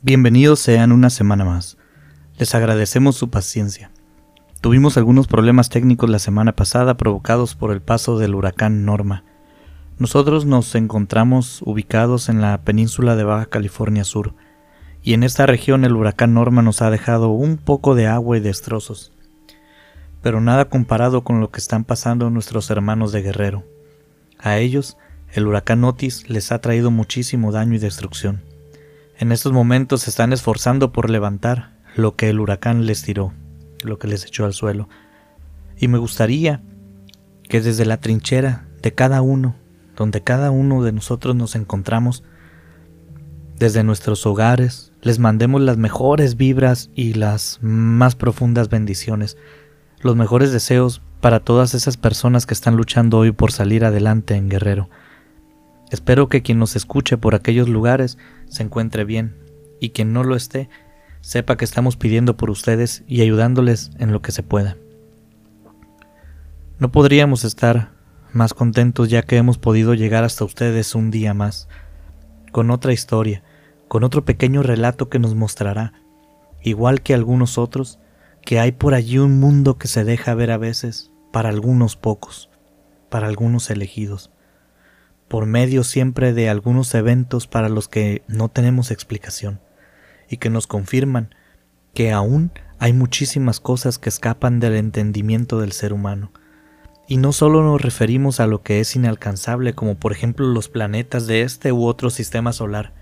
Bienvenidos sean una semana más. Les agradecemos su paciencia. Tuvimos algunos problemas técnicos la semana pasada provocados por el paso del huracán Norma. Nosotros nos encontramos ubicados en la península de Baja California Sur, y en esta región el huracán Norma nos ha dejado un poco de agua y destrozos, pero nada comparado con lo que están pasando nuestros hermanos de Guerrero. A ellos, el huracán Otis les ha traído muchísimo daño y destrucción. En estos momentos se están esforzando por levantar lo que el huracán les tiró, lo que les echó al suelo. Y me gustaría que desde la trinchera de cada uno, donde cada uno de nosotros nos encontramos, desde nuestros hogares, les mandemos las mejores vibras y las más profundas bendiciones, los mejores deseos para todas esas personas que están luchando hoy por salir adelante en Guerrero. Espero que quien nos escuche por aquellos lugares se encuentre bien y quien no lo esté sepa que estamos pidiendo por ustedes y ayudándoles en lo que se pueda. No podríamos estar más contentos ya que hemos podido llegar hasta ustedes un día más, con otra historia, con otro pequeño relato que nos mostrará, igual que algunos otros, que hay por allí un mundo que se deja ver a veces para algunos pocos, para algunos elegidos por medio siempre de algunos eventos para los que no tenemos explicación y que nos confirman que aún hay muchísimas cosas que escapan del entendimiento del ser humano. Y no solo nos referimos a lo que es inalcanzable, como por ejemplo los planetas de este u otro sistema solar,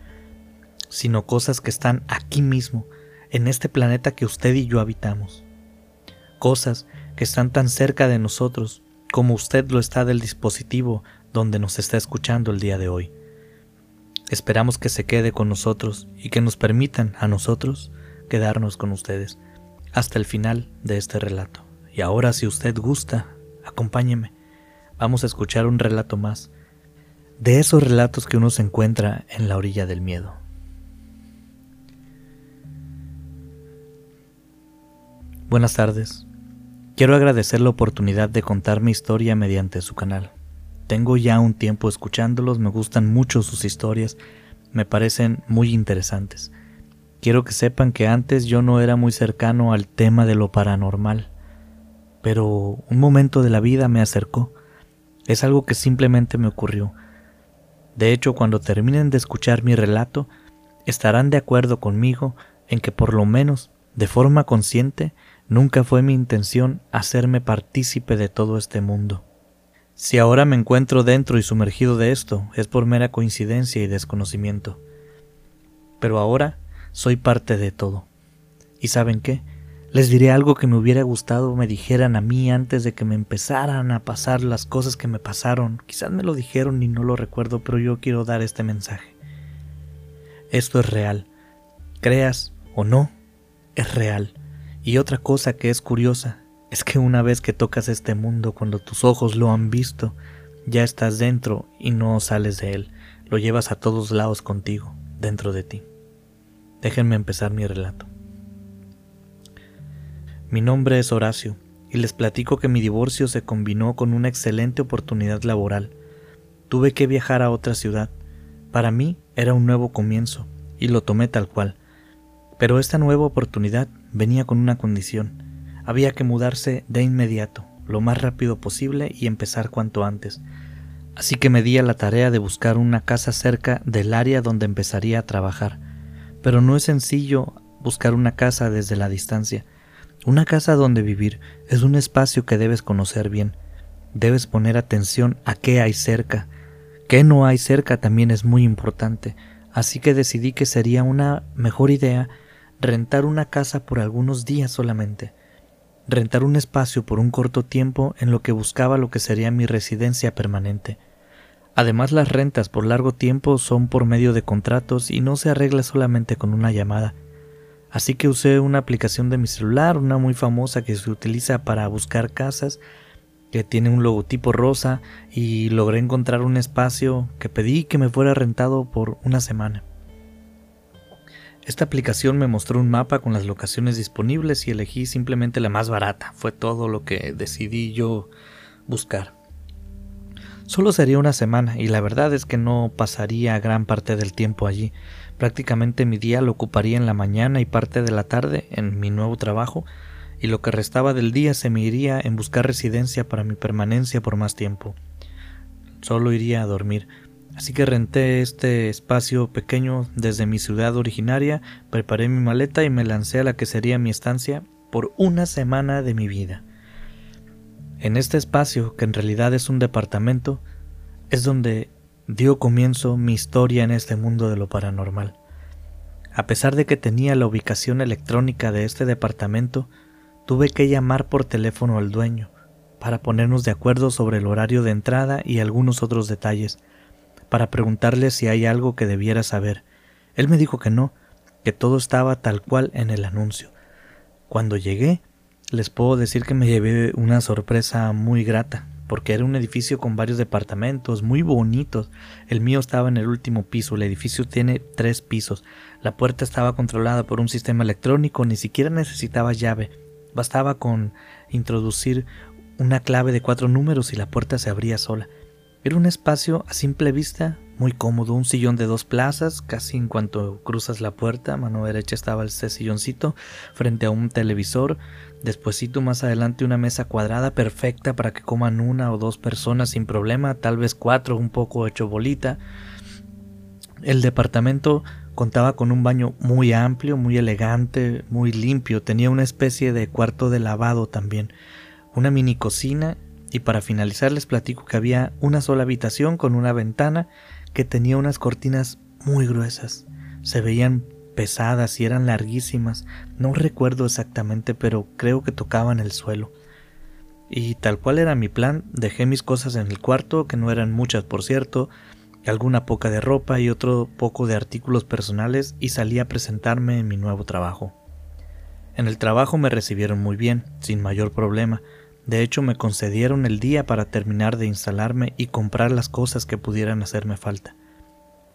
sino cosas que están aquí mismo, en este planeta que usted y yo habitamos. Cosas que están tan cerca de nosotros como usted lo está del dispositivo donde nos está escuchando el día de hoy. Esperamos que se quede con nosotros y que nos permitan a nosotros quedarnos con ustedes hasta el final de este relato. Y ahora si usted gusta, acompáñeme. Vamos a escuchar un relato más de esos relatos que uno se encuentra en la orilla del miedo. Buenas tardes. Quiero agradecer la oportunidad de contar mi historia mediante su canal. Tengo ya un tiempo escuchándolos, me gustan mucho sus historias, me parecen muy interesantes. Quiero que sepan que antes yo no era muy cercano al tema de lo paranormal, pero un momento de la vida me acercó. Es algo que simplemente me ocurrió. De hecho, cuando terminen de escuchar mi relato, estarán de acuerdo conmigo en que por lo menos, de forma consciente, nunca fue mi intención hacerme partícipe de todo este mundo. Si ahora me encuentro dentro y sumergido de esto, es por mera coincidencia y desconocimiento. Pero ahora soy parte de todo. ¿Y saben qué? Les diré algo que me hubiera gustado me dijeran a mí antes de que me empezaran a pasar las cosas que me pasaron. Quizás me lo dijeron y no lo recuerdo, pero yo quiero dar este mensaje. Esto es real. Creas o no, es real. Y otra cosa que es curiosa es que una vez que tocas este mundo, cuando tus ojos lo han visto, ya estás dentro y no sales de él, lo llevas a todos lados contigo, dentro de ti. Déjenme empezar mi relato. Mi nombre es Horacio y les platico que mi divorcio se combinó con una excelente oportunidad laboral. Tuve que viajar a otra ciudad. Para mí era un nuevo comienzo y lo tomé tal cual. Pero esta nueva oportunidad venía con una condición había que mudarse de inmediato, lo más rápido posible y empezar cuanto antes. Así que me di a la tarea de buscar una casa cerca del área donde empezaría a trabajar. Pero no es sencillo buscar una casa desde la distancia. Una casa donde vivir es un espacio que debes conocer bien. Debes poner atención a qué hay cerca. Qué no hay cerca también es muy importante. Así que decidí que sería una mejor idea rentar una casa por algunos días solamente rentar un espacio por un corto tiempo en lo que buscaba lo que sería mi residencia permanente. Además las rentas por largo tiempo son por medio de contratos y no se arregla solamente con una llamada. Así que usé una aplicación de mi celular, una muy famosa que se utiliza para buscar casas, que tiene un logotipo rosa y logré encontrar un espacio que pedí que me fuera rentado por una semana. Esta aplicación me mostró un mapa con las locaciones disponibles y elegí simplemente la más barata. Fue todo lo que decidí yo buscar. Solo sería una semana y la verdad es que no pasaría gran parte del tiempo allí. Prácticamente mi día lo ocuparía en la mañana y parte de la tarde en mi nuevo trabajo y lo que restaba del día se me iría en buscar residencia para mi permanencia por más tiempo. Solo iría a dormir. Así que renté este espacio pequeño desde mi ciudad originaria, preparé mi maleta y me lancé a la que sería mi estancia por una semana de mi vida. En este espacio, que en realidad es un departamento, es donde dio comienzo mi historia en este mundo de lo paranormal. A pesar de que tenía la ubicación electrónica de este departamento, tuve que llamar por teléfono al dueño para ponernos de acuerdo sobre el horario de entrada y algunos otros detalles, para preguntarle si hay algo que debiera saber. Él me dijo que no, que todo estaba tal cual en el anuncio. Cuando llegué, les puedo decir que me llevé una sorpresa muy grata, porque era un edificio con varios departamentos muy bonitos. El mío estaba en el último piso, el edificio tiene tres pisos. La puerta estaba controlada por un sistema electrónico, ni siquiera necesitaba llave. Bastaba con introducir una clave de cuatro números y la puerta se abría sola. Era un espacio a simple vista muy cómodo, un sillón de dos plazas, casi en cuanto cruzas la puerta, a mano derecha estaba ese silloncito frente a un televisor, despuesito más adelante una mesa cuadrada perfecta para que coman una o dos personas sin problema, tal vez cuatro, un poco hecho bolita. El departamento contaba con un baño muy amplio, muy elegante, muy limpio, tenía una especie de cuarto de lavado también, una mini cocina y para finalizar les platico que había una sola habitación con una ventana que tenía unas cortinas muy gruesas. Se veían pesadas y eran larguísimas. No recuerdo exactamente, pero creo que tocaban el suelo. Y tal cual era mi plan, dejé mis cosas en el cuarto, que no eran muchas por cierto, alguna poca de ropa y otro poco de artículos personales y salí a presentarme en mi nuevo trabajo. En el trabajo me recibieron muy bien, sin mayor problema. De hecho, me concedieron el día para terminar de instalarme y comprar las cosas que pudieran hacerme falta.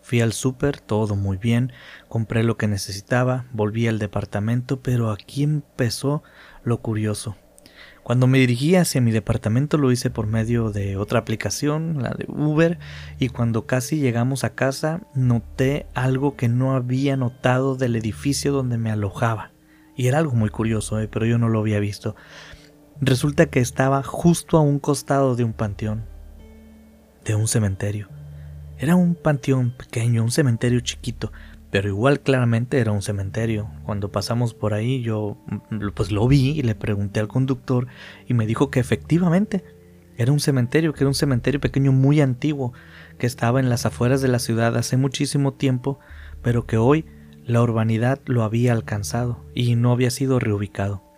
Fui al súper, todo muy bien, compré lo que necesitaba, volví al departamento, pero aquí empezó lo curioso. Cuando me dirigí hacia mi departamento lo hice por medio de otra aplicación, la de Uber, y cuando casi llegamos a casa noté algo que no había notado del edificio donde me alojaba. Y era algo muy curioso, eh, pero yo no lo había visto. Resulta que estaba justo a un costado de un panteón, de un cementerio. Era un panteón pequeño, un cementerio chiquito, pero igual claramente era un cementerio. Cuando pasamos por ahí yo mm, pues lo vi y le pregunté al conductor y me dijo que efectivamente era un cementerio, que era un cementerio pequeño muy antiguo, que estaba en las afueras de la ciudad hace muchísimo tiempo, pero que hoy la urbanidad lo había alcanzado y no había sido reubicado.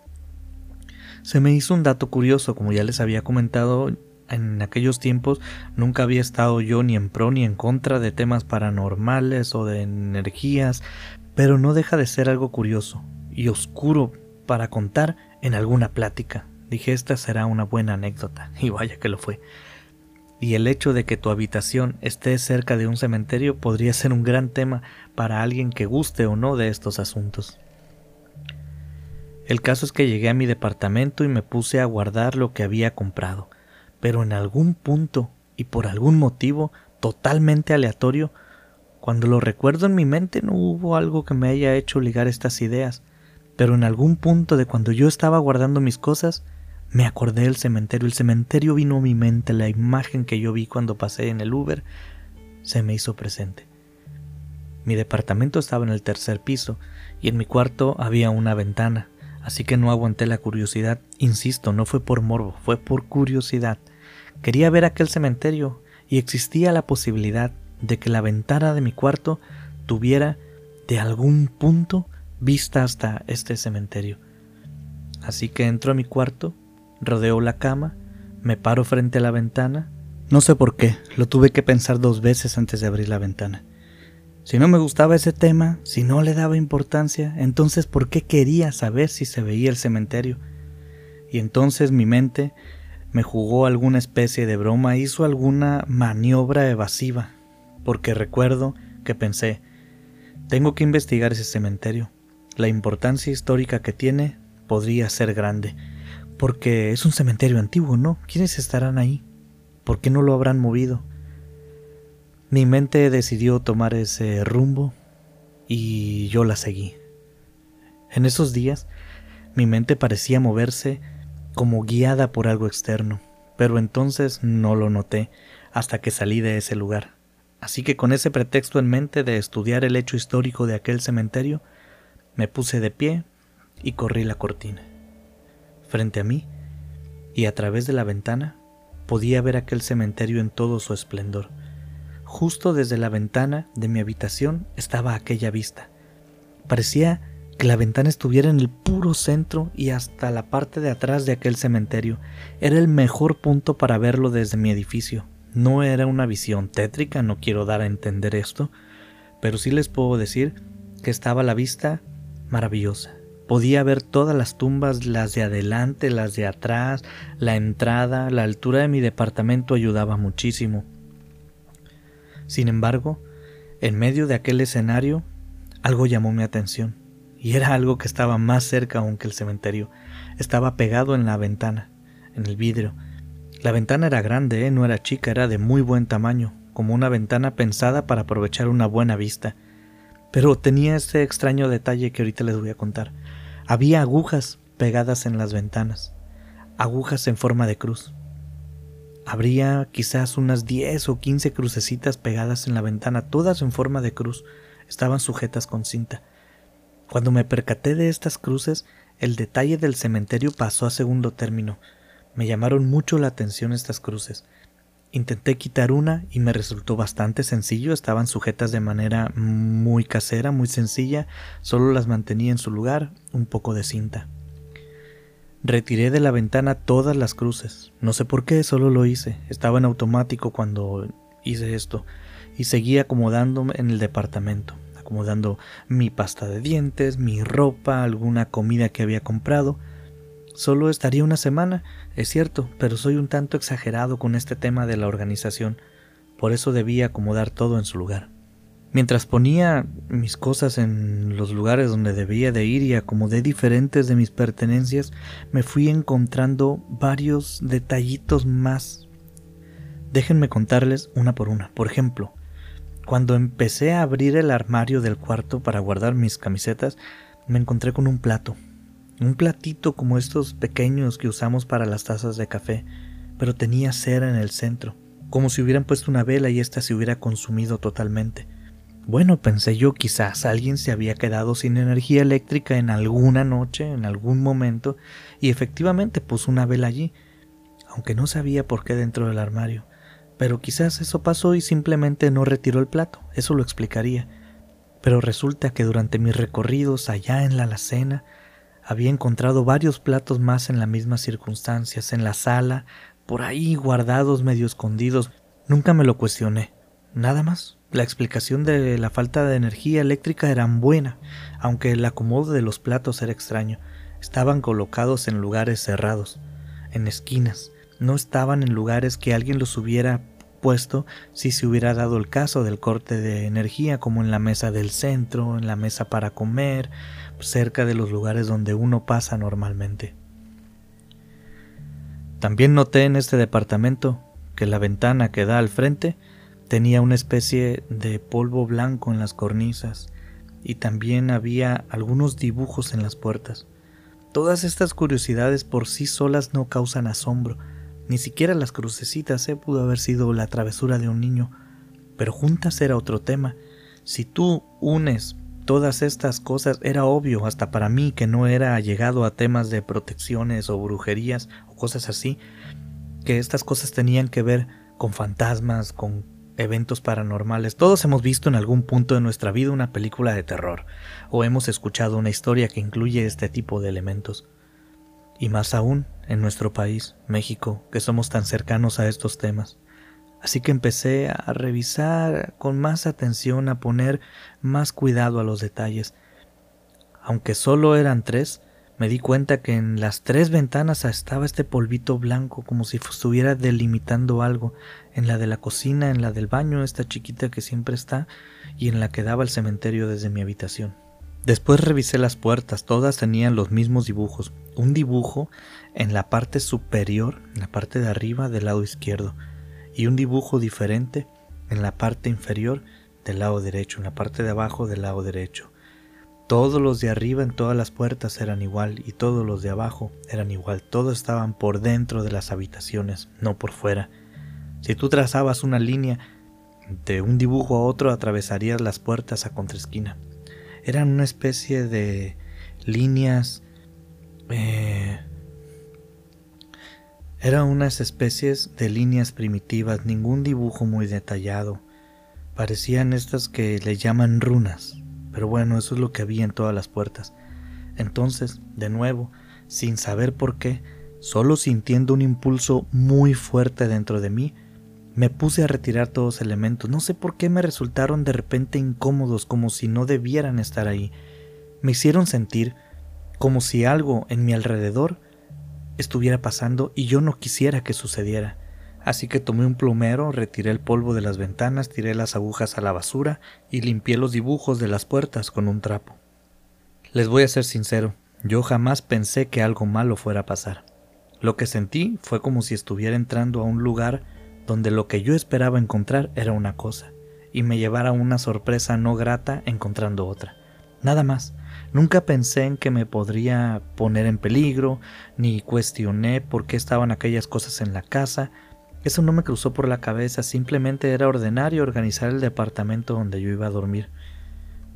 Se me hizo un dato curioso, como ya les había comentado, en aquellos tiempos nunca había estado yo ni en pro ni en contra de temas paranormales o de energías, pero no deja de ser algo curioso y oscuro para contar en alguna plática. Dije esta será una buena anécdota, y vaya que lo fue. Y el hecho de que tu habitación esté cerca de un cementerio podría ser un gran tema para alguien que guste o no de estos asuntos. El caso es que llegué a mi departamento y me puse a guardar lo que había comprado, pero en algún punto y por algún motivo totalmente aleatorio, cuando lo recuerdo en mi mente no hubo algo que me haya hecho ligar estas ideas, pero en algún punto de cuando yo estaba guardando mis cosas, me acordé del cementerio. El cementerio vino a mi mente, la imagen que yo vi cuando pasé en el Uber se me hizo presente. Mi departamento estaba en el tercer piso y en mi cuarto había una ventana así que no aguanté la curiosidad. Insisto, no fue por morbo, fue por curiosidad. Quería ver aquel cementerio y existía la posibilidad de que la ventana de mi cuarto tuviera de algún punto vista hasta este cementerio. Así que entro a mi cuarto, rodeo la cama, me paro frente a la ventana. No sé por qué, lo tuve que pensar dos veces antes de abrir la ventana. Si no me gustaba ese tema, si no le daba importancia, entonces ¿por qué quería saber si se veía el cementerio? Y entonces mi mente me jugó alguna especie de broma, hizo alguna maniobra evasiva, porque recuerdo que pensé, tengo que investigar ese cementerio. La importancia histórica que tiene podría ser grande, porque es un cementerio antiguo, ¿no? ¿Quiénes estarán ahí? ¿Por qué no lo habrán movido? Mi mente decidió tomar ese rumbo y yo la seguí. En esos días, mi mente parecía moverse como guiada por algo externo, pero entonces no lo noté hasta que salí de ese lugar. Así que con ese pretexto en mente de estudiar el hecho histórico de aquel cementerio, me puse de pie y corrí la cortina. Frente a mí, y a través de la ventana, podía ver aquel cementerio en todo su esplendor. Justo desde la ventana de mi habitación estaba aquella vista. Parecía que la ventana estuviera en el puro centro y hasta la parte de atrás de aquel cementerio. Era el mejor punto para verlo desde mi edificio. No era una visión tétrica, no quiero dar a entender esto, pero sí les puedo decir que estaba la vista maravillosa. Podía ver todas las tumbas, las de adelante, las de atrás, la entrada, la altura de mi departamento ayudaba muchísimo. Sin embargo, en medio de aquel escenario, algo llamó mi atención, y era algo que estaba más cerca aún que el cementerio. Estaba pegado en la ventana, en el vidrio, la ventana era grande, ¿eh? no era chica, era de muy buen tamaño, como una ventana pensada para aprovechar una buena vista. Pero tenía este extraño detalle que ahorita les voy a contar. Había agujas pegadas en las ventanas, agujas en forma de cruz. Habría quizás unas 10 o 15 crucecitas pegadas en la ventana, todas en forma de cruz, estaban sujetas con cinta. Cuando me percaté de estas cruces, el detalle del cementerio pasó a segundo término. Me llamaron mucho la atención estas cruces. Intenté quitar una y me resultó bastante sencillo, estaban sujetas de manera muy casera, muy sencilla, solo las mantenía en su lugar, un poco de cinta. Retiré de la ventana todas las cruces, no sé por qué, solo lo hice, estaba en automático cuando hice esto, y seguí acomodándome en el departamento, acomodando mi pasta de dientes, mi ropa, alguna comida que había comprado, Solo estaría una semana, es cierto, pero soy un tanto exagerado con este tema de la organización, por eso debía acomodar todo en su lugar. Mientras ponía mis cosas en los lugares donde debía de ir y acomodé diferentes de mis pertenencias, me fui encontrando varios detallitos más. Déjenme contarles una por una. Por ejemplo, cuando empecé a abrir el armario del cuarto para guardar mis camisetas, me encontré con un plato, un platito como estos pequeños que usamos para las tazas de café, pero tenía cera en el centro, como si hubieran puesto una vela y ésta se hubiera consumido totalmente. Bueno, pensé yo, quizás alguien se había quedado sin energía eléctrica en alguna noche, en algún momento, y efectivamente puso una vela allí, aunque no sabía por qué dentro del armario. Pero quizás eso pasó y simplemente no retiró el plato, eso lo explicaría. Pero resulta que durante mis recorridos allá en la alacena, había encontrado varios platos más en las mismas circunstancias, en la sala, por ahí guardados medio escondidos. Nunca me lo cuestioné. Nada más. La explicación de la falta de energía eléctrica era buena, aunque el acomodo de los platos era extraño. Estaban colocados en lugares cerrados, en esquinas. No estaban en lugares que alguien los hubiera puesto si se hubiera dado el caso del corte de energía, como en la mesa del centro, en la mesa para comer, cerca de los lugares donde uno pasa normalmente. También noté en este departamento que la ventana que da al frente tenía una especie de polvo blanco en las cornisas y también había algunos dibujos en las puertas. Todas estas curiosidades por sí solas no causan asombro, ni siquiera las crucecitas ¿eh? pudo haber sido la travesura de un niño, pero juntas era otro tema. Si tú unes todas estas cosas era obvio hasta para mí que no era llegado a temas de protecciones o brujerías o cosas así, que estas cosas tenían que ver con fantasmas, con eventos paranormales. Todos hemos visto en algún punto de nuestra vida una película de terror o hemos escuchado una historia que incluye este tipo de elementos. Y más aún en nuestro país, México, que somos tan cercanos a estos temas. Así que empecé a revisar con más atención, a poner más cuidado a los detalles. Aunque solo eran tres, me di cuenta que en las tres ventanas estaba este polvito blanco como si estuviera delimitando algo, en la de la cocina, en la del baño, esta chiquita que siempre está, y en la que daba el cementerio desde mi habitación. Después revisé las puertas, todas tenían los mismos dibujos, un dibujo en la parte superior, en la parte de arriba del lado izquierdo, y un dibujo diferente en la parte inferior del lado derecho, en la parte de abajo del lado derecho. Todos los de arriba en todas las puertas eran igual y todos los de abajo eran igual. Todos estaban por dentro de las habitaciones, no por fuera. Si tú trazabas una línea de un dibujo a otro, atravesarías las puertas a contraesquina. Eran una especie de líneas... Eh, eran unas especies de líneas primitivas, ningún dibujo muy detallado. Parecían estas que le llaman runas. Pero bueno, eso es lo que había en todas las puertas. Entonces, de nuevo, sin saber por qué, solo sintiendo un impulso muy fuerte dentro de mí, me puse a retirar todos los elementos. No sé por qué me resultaron de repente incómodos, como si no debieran estar ahí. Me hicieron sentir como si algo en mi alrededor estuviera pasando y yo no quisiera que sucediera. Así que tomé un plumero, retiré el polvo de las ventanas, tiré las agujas a la basura y limpié los dibujos de las puertas con un trapo. Les voy a ser sincero, yo jamás pensé que algo malo fuera a pasar. Lo que sentí fue como si estuviera entrando a un lugar donde lo que yo esperaba encontrar era una cosa, y me llevara una sorpresa no grata encontrando otra. Nada más. Nunca pensé en que me podría poner en peligro, ni cuestioné por qué estaban aquellas cosas en la casa, eso no me cruzó por la cabeza, simplemente era ordenar y organizar el departamento donde yo iba a dormir.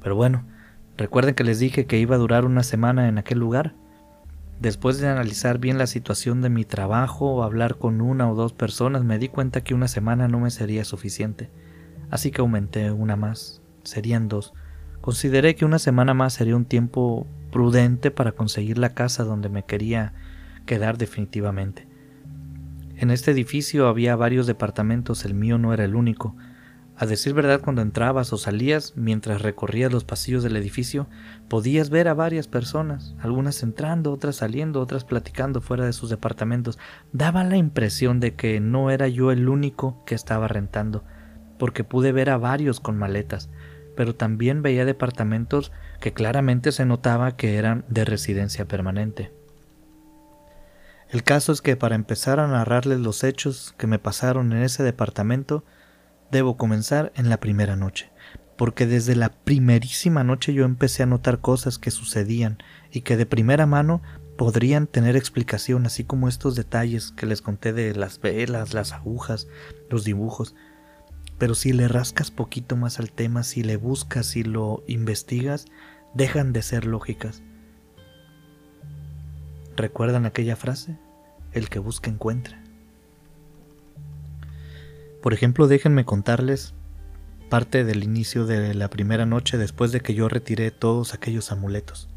Pero bueno, recuerden que les dije que iba a durar una semana en aquel lugar. Después de analizar bien la situación de mi trabajo hablar con una o dos personas, me di cuenta que una semana no me sería suficiente. Así que aumenté una más, serían dos. Consideré que una semana más sería un tiempo prudente para conseguir la casa donde me quería quedar definitivamente. En este edificio había varios departamentos, el mío no era el único. A decir verdad, cuando entrabas o salías, mientras recorrías los pasillos del edificio, podías ver a varias personas, algunas entrando, otras saliendo, otras platicando fuera de sus departamentos. Daba la impresión de que no era yo el único que estaba rentando, porque pude ver a varios con maletas, pero también veía departamentos que claramente se notaba que eran de residencia permanente. El caso es que para empezar a narrarles los hechos que me pasaron en ese departamento, debo comenzar en la primera noche, porque desde la primerísima noche yo empecé a notar cosas que sucedían y que de primera mano podrían tener explicación, así como estos detalles que les conté de las velas, las agujas, los dibujos. Pero si le rascas poquito más al tema, si le buscas y lo investigas, dejan de ser lógicas. ¿Recuerdan aquella frase? El que busca encuentra. Por ejemplo, déjenme contarles parte del inicio de la primera noche después de que yo retiré todos aquellos amuletos.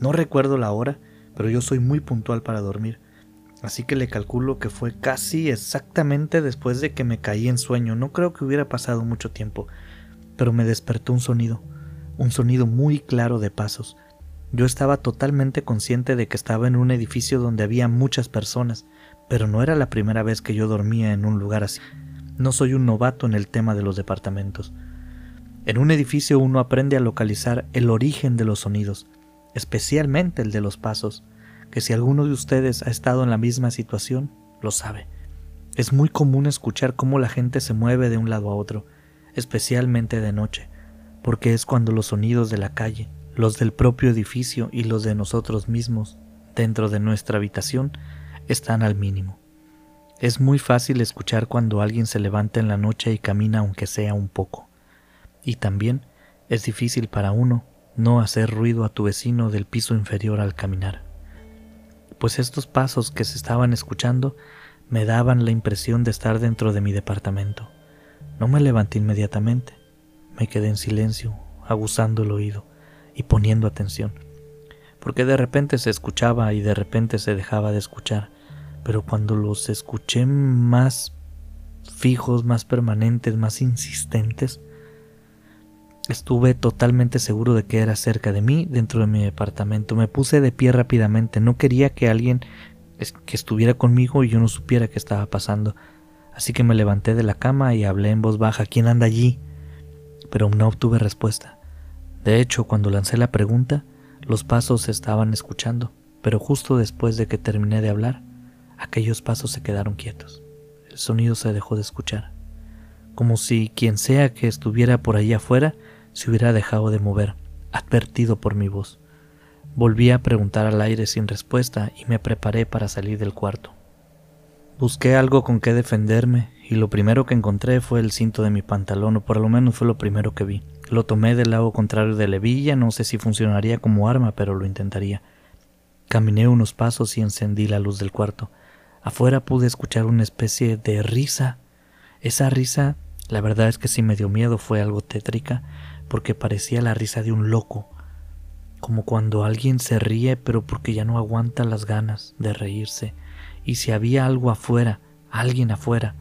No recuerdo la hora, pero yo soy muy puntual para dormir, así que le calculo que fue casi exactamente después de que me caí en sueño. No creo que hubiera pasado mucho tiempo, pero me despertó un sonido, un sonido muy claro de pasos, yo estaba totalmente consciente de que estaba en un edificio donde había muchas personas, pero no era la primera vez que yo dormía en un lugar así. No soy un novato en el tema de los departamentos. En un edificio uno aprende a localizar el origen de los sonidos, especialmente el de los pasos, que si alguno de ustedes ha estado en la misma situación, lo sabe. Es muy común escuchar cómo la gente se mueve de un lado a otro, especialmente de noche, porque es cuando los sonidos de la calle, los del propio edificio y los de nosotros mismos dentro de nuestra habitación están al mínimo. Es muy fácil escuchar cuando alguien se levanta en la noche y camina aunque sea un poco. Y también es difícil para uno no hacer ruido a tu vecino del piso inferior al caminar. Pues estos pasos que se estaban escuchando me daban la impresión de estar dentro de mi departamento. No me levanté inmediatamente, me quedé en silencio, aguzando el oído y poniendo atención, porque de repente se escuchaba y de repente se dejaba de escuchar, pero cuando los escuché más fijos, más permanentes, más insistentes, estuve totalmente seguro de que era cerca de mí, dentro de mi departamento. Me puse de pie rápidamente, no quería que alguien que estuviera conmigo y yo no supiera qué estaba pasando. Así que me levanté de la cama y hablé en voz baja, ¿quién anda allí? Pero no obtuve respuesta. De hecho, cuando lancé la pregunta, los pasos se estaban escuchando, pero justo después de que terminé de hablar, aquellos pasos se quedaron quietos. El sonido se dejó de escuchar, como si quien sea que estuviera por allá afuera se hubiera dejado de mover, advertido por mi voz. Volví a preguntar al aire sin respuesta y me preparé para salir del cuarto. Busqué algo con que defenderme y lo primero que encontré fue el cinto de mi pantalón, o por lo menos fue lo primero que vi. Lo tomé del lado contrario de la hebilla, no sé si funcionaría como arma, pero lo intentaría. Caminé unos pasos y encendí la luz del cuarto. Afuera pude escuchar una especie de risa. Esa risa, la verdad es que sí me dio miedo, fue algo tétrica, porque parecía la risa de un loco, como cuando alguien se ríe pero porque ya no aguanta las ganas de reírse, y si había algo afuera, alguien afuera,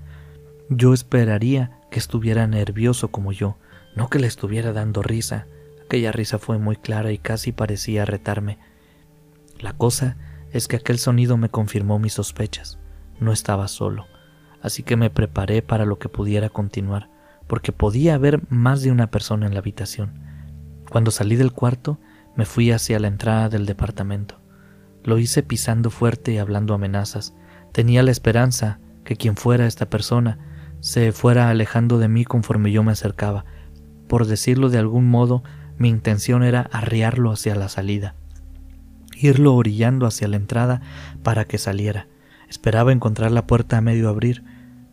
yo esperaría que estuviera nervioso como yo, no que le estuviera dando risa. Aquella risa fue muy clara y casi parecía retarme. La cosa es que aquel sonido me confirmó mis sospechas. No estaba solo, así que me preparé para lo que pudiera continuar, porque podía haber más de una persona en la habitación. Cuando salí del cuarto, me fui hacia la entrada del departamento. Lo hice pisando fuerte y hablando amenazas. Tenía la esperanza que quien fuera esta persona se fuera alejando de mí conforme yo me acercaba. Por decirlo de algún modo, mi intención era arriarlo hacia la salida, irlo orillando hacia la entrada para que saliera. Esperaba encontrar la puerta a medio abrir,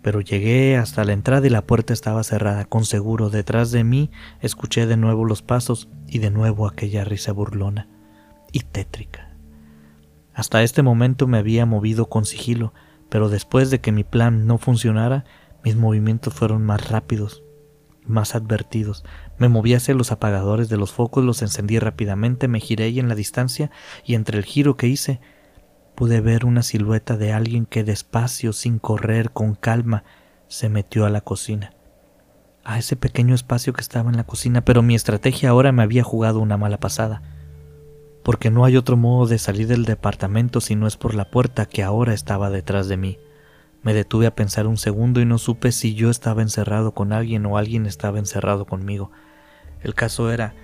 pero llegué hasta la entrada y la puerta estaba cerrada. Con seguro, detrás de mí escuché de nuevo los pasos y de nuevo aquella risa burlona y tétrica. Hasta este momento me había movido con sigilo, pero después de que mi plan no funcionara, mis movimientos fueron más rápidos, más advertidos. Me moví hacia los apagadores de los focos, los encendí rápidamente, me giré y en la distancia, y entre el giro que hice, pude ver una silueta de alguien que despacio, sin correr, con calma, se metió a la cocina. A ese pequeño espacio que estaba en la cocina, pero mi estrategia ahora me había jugado una mala pasada, porque no hay otro modo de salir del departamento si no es por la puerta que ahora estaba detrás de mí. Me detuve a pensar un segundo y no supe si yo estaba encerrado con alguien o alguien estaba encerrado conmigo. El caso era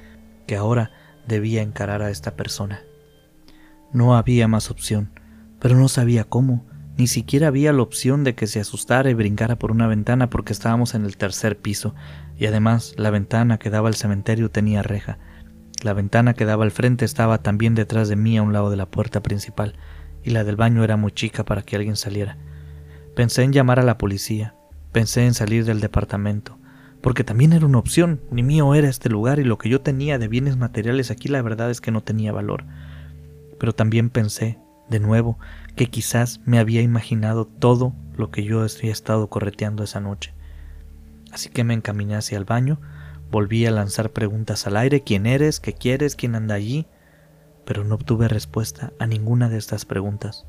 que ahora debía encarar a esta persona. No había más opción, pero no sabía cómo. Ni siquiera había la opción de que se asustara y brincara por una ventana porque estábamos en el tercer piso, y además la ventana que daba al cementerio tenía reja. La ventana que daba al frente estaba también detrás de mí a un lado de la puerta principal, y la del baño era muy chica para que alguien saliera. Pensé en llamar a la policía, pensé en salir del departamento, porque también era una opción, ni mío era este lugar y lo que yo tenía de bienes materiales aquí la verdad es que no tenía valor. Pero también pensé, de nuevo, que quizás me había imaginado todo lo que yo había estado correteando esa noche. Así que me encaminé hacia el baño, volví a lanzar preguntas al aire, ¿quién eres? ¿Qué quieres? ¿Quién anda allí? Pero no obtuve respuesta a ninguna de estas preguntas.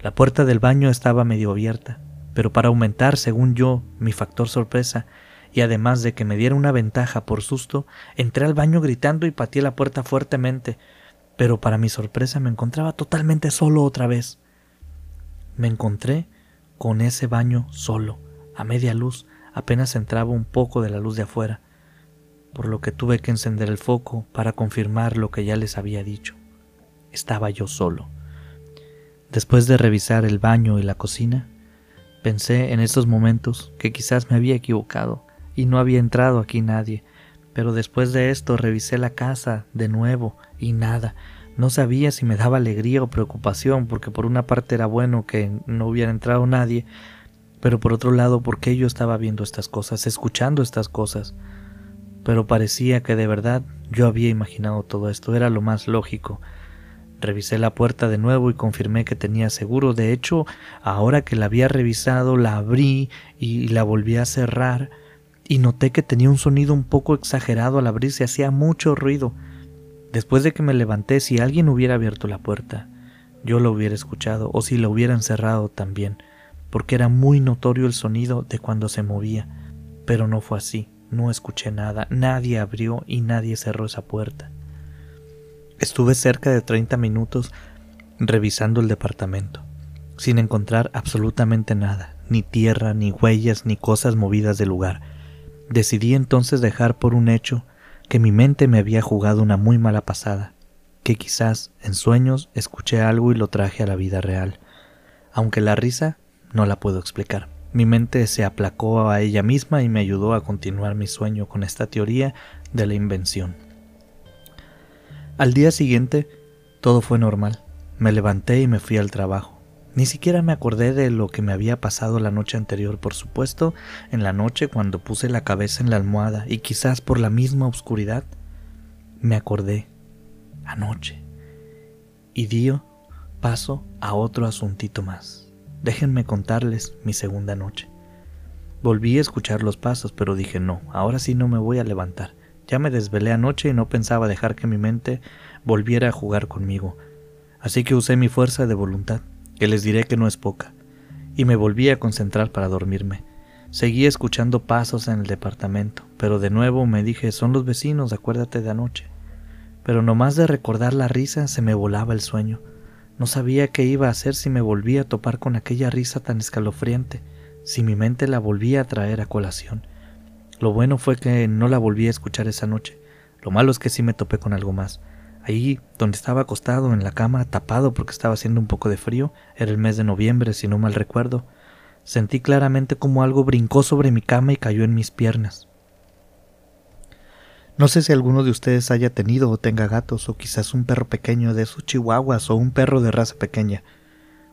La puerta del baño estaba medio abierta, pero para aumentar, según yo, mi factor sorpresa, y además de que me diera una ventaja por susto, entré al baño gritando y pateé la puerta fuertemente, pero para mi sorpresa me encontraba totalmente solo otra vez. Me encontré con ese baño solo, a media luz, apenas entraba un poco de la luz de afuera, por lo que tuve que encender el foco para confirmar lo que ya les había dicho. Estaba yo solo. Después de revisar el baño y la cocina, pensé en estos momentos que quizás me había equivocado y no había entrado aquí nadie, pero después de esto revisé la casa de nuevo y nada. No sabía si me daba alegría o preocupación, porque por una parte era bueno que no hubiera entrado nadie, pero por otro lado porque yo estaba viendo estas cosas, escuchando estas cosas. Pero parecía que de verdad yo había imaginado todo esto, era lo más lógico. Revisé la puerta de nuevo y confirmé que tenía seguro. De hecho, ahora que la había revisado, la abrí y la volví a cerrar y noté que tenía un sonido un poco exagerado al abrirse, hacía mucho ruido. Después de que me levanté, si alguien hubiera abierto la puerta, yo lo hubiera escuchado, o si la hubieran cerrado también, porque era muy notorio el sonido de cuando se movía. Pero no fue así, no escuché nada, nadie abrió y nadie cerró esa puerta. Estuve cerca de 30 minutos revisando el departamento, sin encontrar absolutamente nada, ni tierra, ni huellas, ni cosas movidas del lugar. Decidí entonces dejar por un hecho que mi mente me había jugado una muy mala pasada, que quizás en sueños escuché algo y lo traje a la vida real, aunque la risa no la puedo explicar. Mi mente se aplacó a ella misma y me ayudó a continuar mi sueño con esta teoría de la invención. Al día siguiente, todo fue normal. Me levanté y me fui al trabajo. Ni siquiera me acordé de lo que me había pasado la noche anterior, por supuesto, en la noche cuando puse la cabeza en la almohada y quizás por la misma oscuridad, me acordé anoche. Y dio paso a otro asuntito más. Déjenme contarles mi segunda noche. Volví a escuchar los pasos, pero dije no, ahora sí no me voy a levantar. Ya me desvelé anoche y no pensaba dejar que mi mente volviera a jugar conmigo. Así que usé mi fuerza de voluntad, que les diré que no es poca, y me volví a concentrar para dormirme. Seguí escuchando pasos en el departamento, pero de nuevo me dije son los vecinos, acuérdate de anoche. Pero nomás de recordar la risa se me volaba el sueño. No sabía qué iba a hacer si me volvía a topar con aquella risa tan escalofriante, si mi mente la volvía a traer a colación. Lo bueno fue que no la volví a escuchar esa noche. Lo malo es que sí me topé con algo más. Ahí, donde estaba acostado en la cama, tapado porque estaba haciendo un poco de frío, era el mes de noviembre, si no mal recuerdo, sentí claramente como algo brincó sobre mi cama y cayó en mis piernas. No sé si alguno de ustedes haya tenido o tenga gatos, o quizás un perro pequeño de esos chihuahuas o un perro de raza pequeña.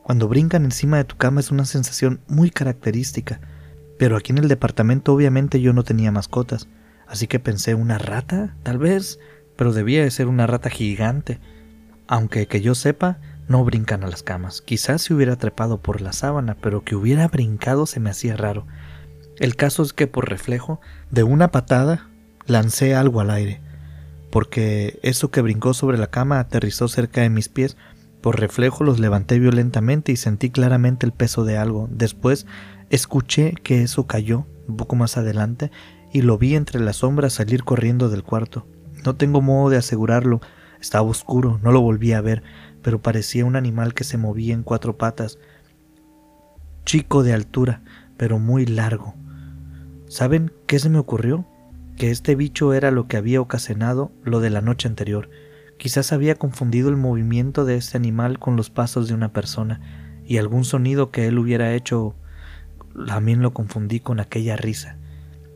Cuando brincan encima de tu cama es una sensación muy característica, pero aquí en el departamento obviamente yo no tenía mascotas, así que pensé una rata, tal vez, pero debía de ser una rata gigante. Aunque que yo sepa, no brincan a las camas. Quizás se hubiera trepado por la sábana, pero que hubiera brincado se me hacía raro. El caso es que por reflejo, de una patada, lancé algo al aire, porque eso que brincó sobre la cama aterrizó cerca de mis pies. Por reflejo los levanté violentamente y sentí claramente el peso de algo. Después escuché que eso cayó un poco más adelante y lo vi entre las sombras salir corriendo del cuarto. No tengo modo de asegurarlo. Estaba oscuro, no lo volví a ver, pero parecía un animal que se movía en cuatro patas, chico de altura, pero muy largo. ¿Saben qué se me ocurrió? que este bicho era lo que había ocasionado lo de la noche anterior. Quizás había confundido el movimiento de este animal con los pasos de una persona, y algún sonido que él hubiera hecho también lo confundí con aquella risa.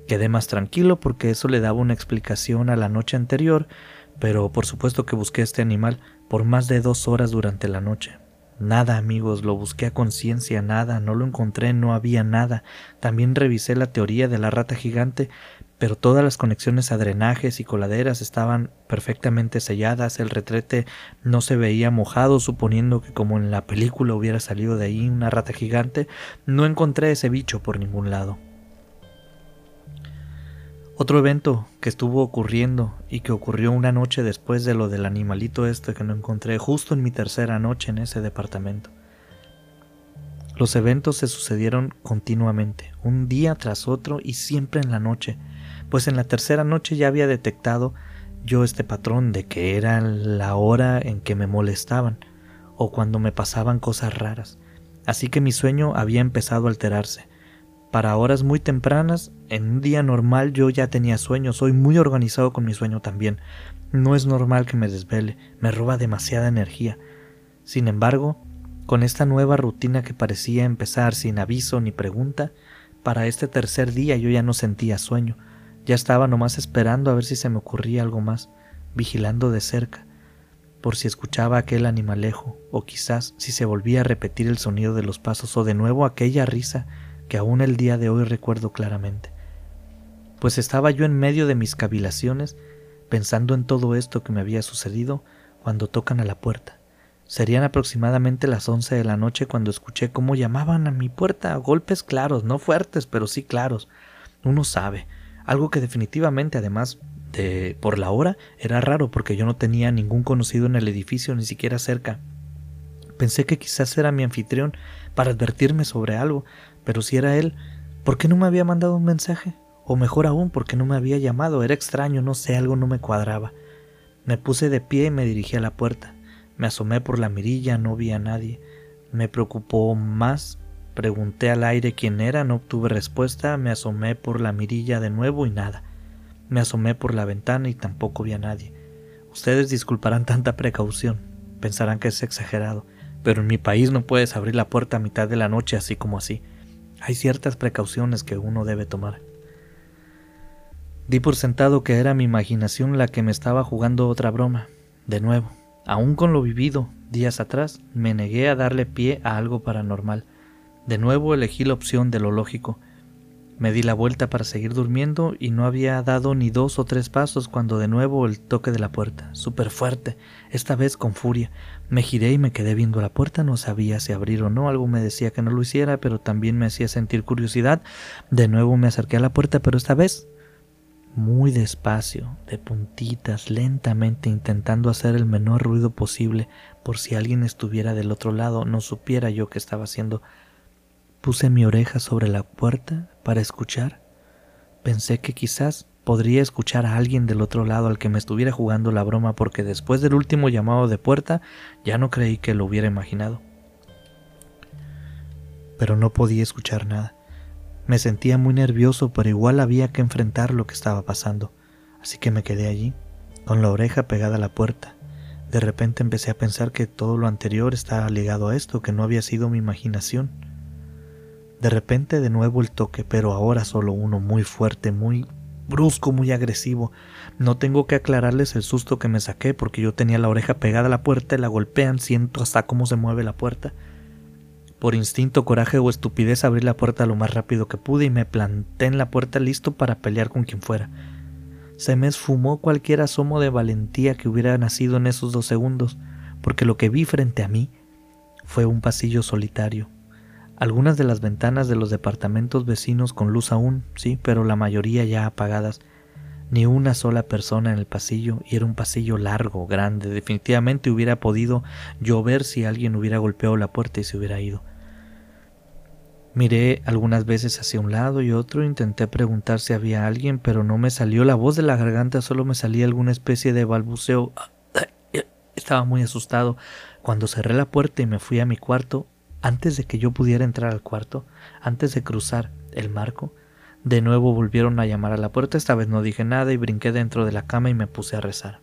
Quedé más tranquilo porque eso le daba una explicación a la noche anterior, pero por supuesto que busqué este animal por más de dos horas durante la noche. Nada, amigos, lo busqué a conciencia, nada, no lo encontré, no había nada. También revisé la teoría de la rata gigante, pero todas las conexiones a drenajes y coladeras estaban perfectamente selladas, el retrete no se veía mojado, suponiendo que como en la película hubiera salido de ahí una rata gigante, no encontré ese bicho por ningún lado. Otro evento que estuvo ocurriendo y que ocurrió una noche después de lo del animalito este que no encontré justo en mi tercera noche en ese departamento. Los eventos se sucedieron continuamente, un día tras otro y siempre en la noche, pues en la tercera noche ya había detectado yo este patrón de que era la hora en que me molestaban o cuando me pasaban cosas raras, así que mi sueño había empezado a alterarse para horas muy tempranas, en un día normal yo ya tenía sueño, soy muy organizado con mi sueño también. No es normal que me desvele, me roba demasiada energía. Sin embargo, con esta nueva rutina que parecía empezar sin aviso ni pregunta, para este tercer día yo ya no sentía sueño, ya estaba nomás esperando a ver si se me ocurría algo más, vigilando de cerca, por si escuchaba aquel animalejo, o quizás si se volvía a repetir el sonido de los pasos o de nuevo aquella risa que aún el día de hoy recuerdo claramente, pues estaba yo en medio de mis cavilaciones pensando en todo esto que me había sucedido cuando tocan a la puerta. Serían aproximadamente las once de la noche cuando escuché cómo llamaban a mi puerta, golpes claros, no fuertes, pero sí claros. Uno sabe, algo que definitivamente además de por la hora era raro porque yo no tenía ningún conocido en el edificio ni siquiera cerca. Pensé que quizás era mi anfitrión para advertirme sobre algo, pero si era él, ¿por qué no me había mandado un mensaje? O mejor aún, ¿por qué no me había llamado? Era extraño, no sé, algo no me cuadraba. Me puse de pie y me dirigí a la puerta. Me asomé por la mirilla, no vi a nadie. Me preocupó más. Pregunté al aire quién era, no obtuve respuesta. Me asomé por la mirilla de nuevo y nada. Me asomé por la ventana y tampoco vi a nadie. Ustedes disculparán tanta precaución. Pensarán que es exagerado, pero en mi país no puedes abrir la puerta a mitad de la noche así como así. Hay ciertas precauciones que uno debe tomar. Di por sentado que era mi imaginación la que me estaba jugando otra broma. De nuevo, aún con lo vivido días atrás, me negué a darle pie a algo paranormal. De nuevo elegí la opción de lo lógico. Me di la vuelta para seguir durmiendo y no había dado ni dos o tres pasos cuando de nuevo el toque de la puerta, súper fuerte, esta vez con furia. Me giré y me quedé viendo la puerta, no sabía si abrir o no, algo me decía que no lo hiciera, pero también me hacía sentir curiosidad. De nuevo me acerqué a la puerta, pero esta vez muy despacio, de puntitas, lentamente intentando hacer el menor ruido posible por si alguien estuviera del otro lado, no supiera yo qué estaba haciendo. Puse mi oreja sobre la puerta para escuchar. Pensé que quizás podría escuchar a alguien del otro lado al que me estuviera jugando la broma porque después del último llamado de puerta ya no creí que lo hubiera imaginado. Pero no podía escuchar nada. Me sentía muy nervioso, pero igual había que enfrentar lo que estaba pasando, así que me quedé allí, con la oreja pegada a la puerta. De repente empecé a pensar que todo lo anterior estaba ligado a esto, que no había sido mi imaginación. De repente de nuevo el toque, pero ahora solo uno muy fuerte, muy brusco, muy agresivo. No tengo que aclararles el susto que me saqué porque yo tenía la oreja pegada a la puerta y la golpean, siento hasta cómo se mueve la puerta. Por instinto, coraje o estupidez abrí la puerta lo más rápido que pude y me planté en la puerta listo para pelear con quien fuera. Se me esfumó cualquier asomo de valentía que hubiera nacido en esos dos segundos, porque lo que vi frente a mí fue un pasillo solitario, algunas de las ventanas de los departamentos vecinos con luz aún, sí, pero la mayoría ya apagadas. Ni una sola persona en el pasillo, y era un pasillo largo, grande. Definitivamente hubiera podido llover si alguien hubiera golpeado la puerta y se hubiera ido. Miré algunas veces hacia un lado y otro, intenté preguntar si había alguien, pero no me salió la voz de la garganta, solo me salía alguna especie de balbuceo. Estaba muy asustado. Cuando cerré la puerta y me fui a mi cuarto, antes de que yo pudiera entrar al cuarto, antes de cruzar el marco, de nuevo volvieron a llamar a la puerta, esta vez no dije nada y brinqué dentro de la cama y me puse a rezar.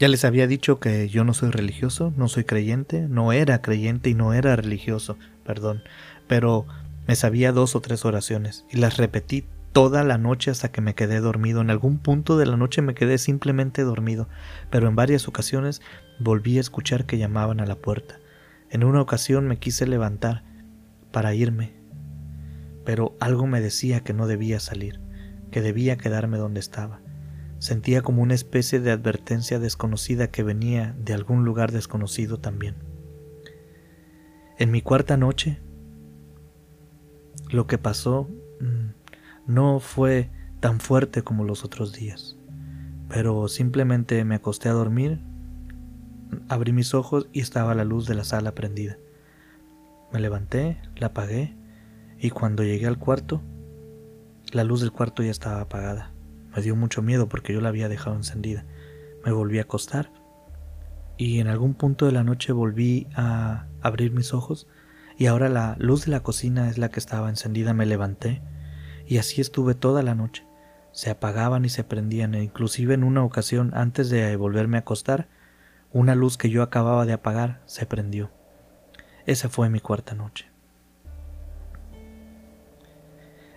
Ya les había dicho que yo no soy religioso, no soy creyente, no era creyente y no era religioso, perdón, pero me sabía dos o tres oraciones y las repetí toda la noche hasta que me quedé dormido. En algún punto de la noche me quedé simplemente dormido, pero en varias ocasiones volví a escuchar que llamaban a la puerta. En una ocasión me quise levantar para irme, pero algo me decía que no debía salir, que debía quedarme donde estaba. Sentía como una especie de advertencia desconocida que venía de algún lugar desconocido también. En mi cuarta noche, lo que pasó mm, no fue tan fuerte como los otros días, pero simplemente me acosté a dormir Abrí mis ojos y estaba la luz de la sala prendida. Me levanté, la apagué y cuando llegué al cuarto, la luz del cuarto ya estaba apagada. Me dio mucho miedo porque yo la había dejado encendida. Me volví a acostar y en algún punto de la noche volví a abrir mis ojos y ahora la luz de la cocina es la que estaba encendida. Me levanté y así estuve toda la noche. Se apagaban y se prendían e inclusive en una ocasión antes de volverme a acostar una luz que yo acababa de apagar se prendió. Esa fue mi cuarta noche.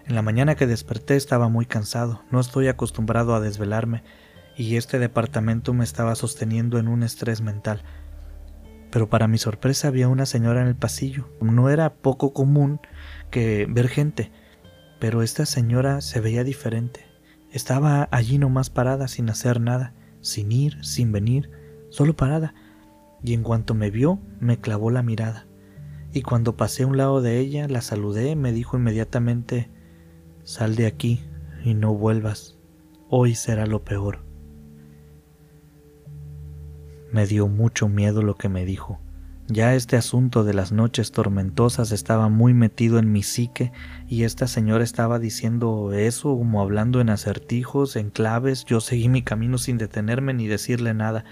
En la mañana que desperté estaba muy cansado, no estoy acostumbrado a desvelarme, y este departamento me estaba sosteniendo en un estrés mental. Pero para mi sorpresa había una señora en el pasillo. No era poco común que ver gente, pero esta señora se veía diferente. Estaba allí nomás parada sin hacer nada, sin ir, sin venir, solo parada, y en cuanto me vio me clavó la mirada, y cuando pasé a un lado de ella la saludé me dijo inmediatamente Sal de aquí y no vuelvas, hoy será lo peor. Me dio mucho miedo lo que me dijo. Ya este asunto de las noches tormentosas estaba muy metido en mi psique y esta señora estaba diciendo eso como hablando en acertijos, en claves. Yo seguí mi camino sin detenerme ni decirle nada.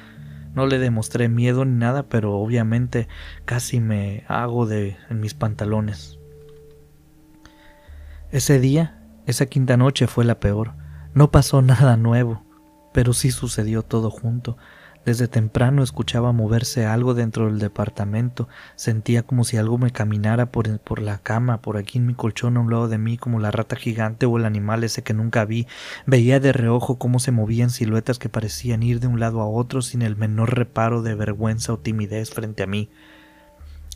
No le demostré miedo ni nada, pero obviamente casi me hago de en mis pantalones. Ese día, esa quinta noche fue la peor. No pasó nada nuevo, pero sí sucedió todo junto. Desde temprano escuchaba moverse algo dentro del departamento, sentía como si algo me caminara por, por, la cama, por aquí en mi colchón a un lado de mí, como la rata gigante o el animal ese que nunca vi. Veía de reojo cómo se movían siluetas que parecían ir de un lado a otro sin el menor reparo de vergüenza o timidez frente a mí.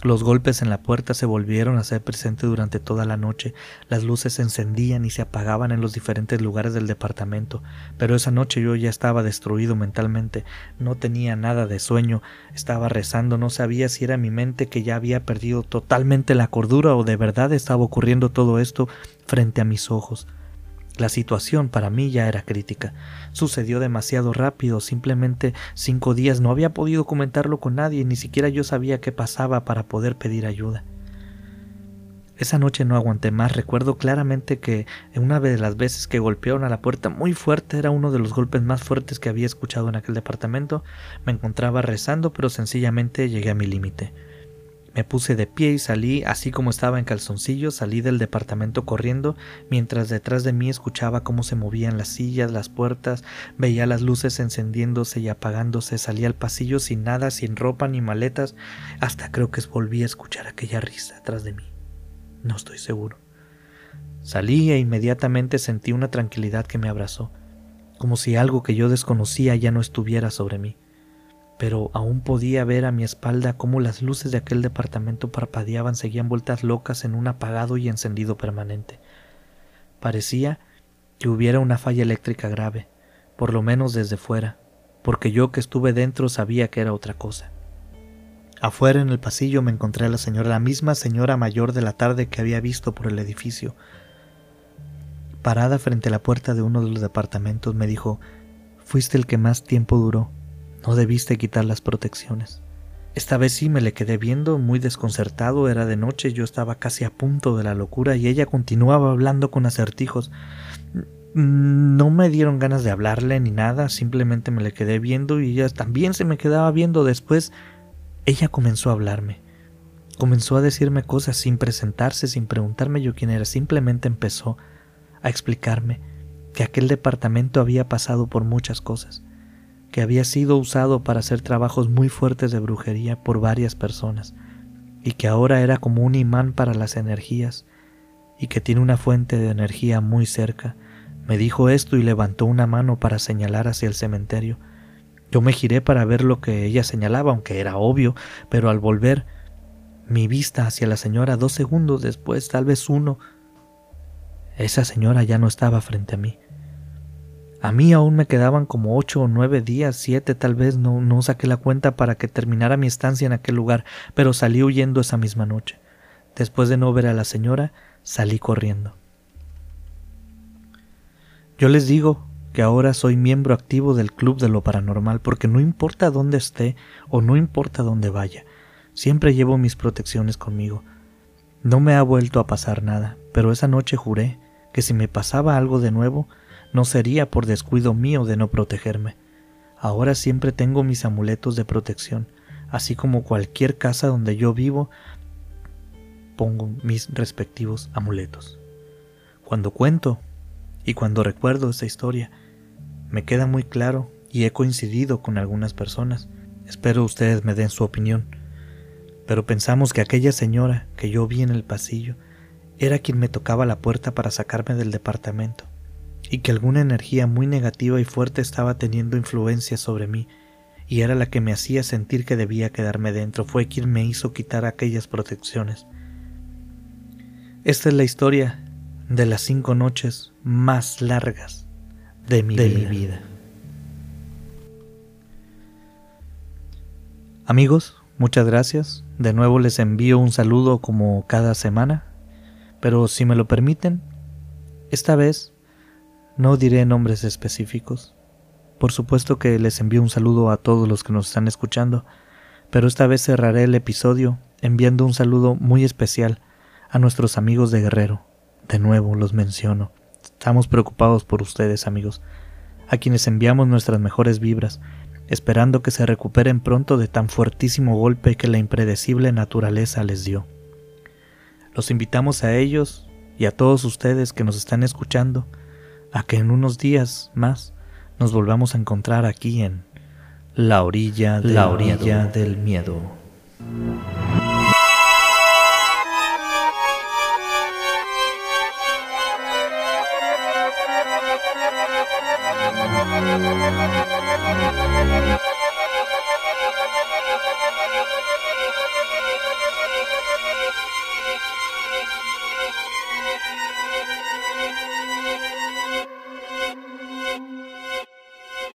Los golpes en la puerta se volvieron a ser presentes durante toda la noche, las luces se encendían y se apagaban en los diferentes lugares del departamento, pero esa noche yo ya estaba destruido mentalmente, no tenía nada de sueño, estaba rezando, no sabía si era mi mente que ya había perdido totalmente la cordura o de verdad estaba ocurriendo todo esto frente a mis ojos. La situación para mí ya era crítica. Sucedió demasiado rápido, simplemente cinco días no había podido comentarlo con nadie, ni siquiera yo sabía qué pasaba para poder pedir ayuda. Esa noche no aguanté más, recuerdo claramente que una de las veces que golpearon a la puerta muy fuerte, era uno de los golpes más fuertes que había escuchado en aquel departamento, me encontraba rezando, pero sencillamente llegué a mi límite. Me puse de pie y salí, así como estaba en calzoncillos, salí del departamento corriendo, mientras detrás de mí escuchaba cómo se movían las sillas, las puertas, veía las luces encendiéndose y apagándose, salí al pasillo sin nada, sin ropa ni maletas, hasta creo que volví a escuchar aquella risa atrás de mí. No estoy seguro. Salí e inmediatamente sentí una tranquilidad que me abrazó, como si algo que yo desconocía ya no estuviera sobre mí pero aún podía ver a mi espalda cómo las luces de aquel departamento parpadeaban, seguían vueltas locas en un apagado y encendido permanente. Parecía que hubiera una falla eléctrica grave, por lo menos desde fuera, porque yo que estuve dentro sabía que era otra cosa. Afuera en el pasillo me encontré a la señora, la misma señora mayor de la tarde que había visto por el edificio. Parada frente a la puerta de uno de los departamentos me dijo, Fuiste el que más tiempo duró. No debiste quitar las protecciones. Esta vez sí me le quedé viendo, muy desconcertado, era de noche, yo estaba casi a punto de la locura y ella continuaba hablando con acertijos. No me dieron ganas de hablarle ni nada, simplemente me le quedé viendo y ella también se me quedaba viendo después. Ella comenzó a hablarme. Comenzó a decirme cosas sin presentarse, sin preguntarme yo quién era, simplemente empezó a explicarme que aquel departamento había pasado por muchas cosas que había sido usado para hacer trabajos muy fuertes de brujería por varias personas, y que ahora era como un imán para las energías, y que tiene una fuente de energía muy cerca. Me dijo esto y levantó una mano para señalar hacia el cementerio. Yo me giré para ver lo que ella señalaba, aunque era obvio, pero al volver mi vista hacia la señora dos segundos después, tal vez uno, esa señora ya no estaba frente a mí. A mí aún me quedaban como ocho o nueve días, siete tal vez, no, saqué la cuenta para que terminara mi estancia en aquel lugar, pero salí huyendo esa misma noche. Después de no ver a la señora, salí corriendo. Yo les digo que ahora soy miembro activo del Club de lo Paranormal porque no importa dónde esté o no importa dónde vaya, siempre llevo mis protecciones conmigo. No me ha vuelto a pasar nada, pero esa noche juré que si me pasaba algo de nuevo, no sería por descuido mío de no protegerme. Ahora siempre tengo mis amuletos de protección, así como cualquier casa donde yo vivo, pongo mis respectivos amuletos. Cuando cuento y cuando recuerdo esta historia, me queda muy claro y he coincidido con algunas personas. Espero ustedes me den su opinión. Pero pensamos que aquella señora que yo vi en el pasillo era quien me tocaba la puerta para sacarme del departamento y que alguna energía muy negativa y fuerte estaba teniendo influencia sobre mí, y era la que me hacía sentir que debía quedarme dentro, fue quien me hizo quitar aquellas protecciones. Esta es la historia de las cinco noches más largas de mi, vida. mi vida. Amigos, muchas gracias. De nuevo les envío un saludo como cada semana, pero si me lo permiten, esta vez no diré nombres específicos. Por supuesto que les envío un saludo a todos los que nos están escuchando, pero esta vez cerraré el episodio enviando un saludo muy especial a nuestros amigos de Guerrero. De nuevo los menciono. Estamos preocupados por ustedes, amigos, a quienes enviamos nuestras mejores vibras, esperando que se recuperen pronto de tan fuertísimo golpe que la impredecible naturaleza les dio. Los invitamos a ellos y a todos ustedes que nos están escuchando a que en unos días más nos volvamos a encontrar aquí en La orilla, de la orilla del miedo.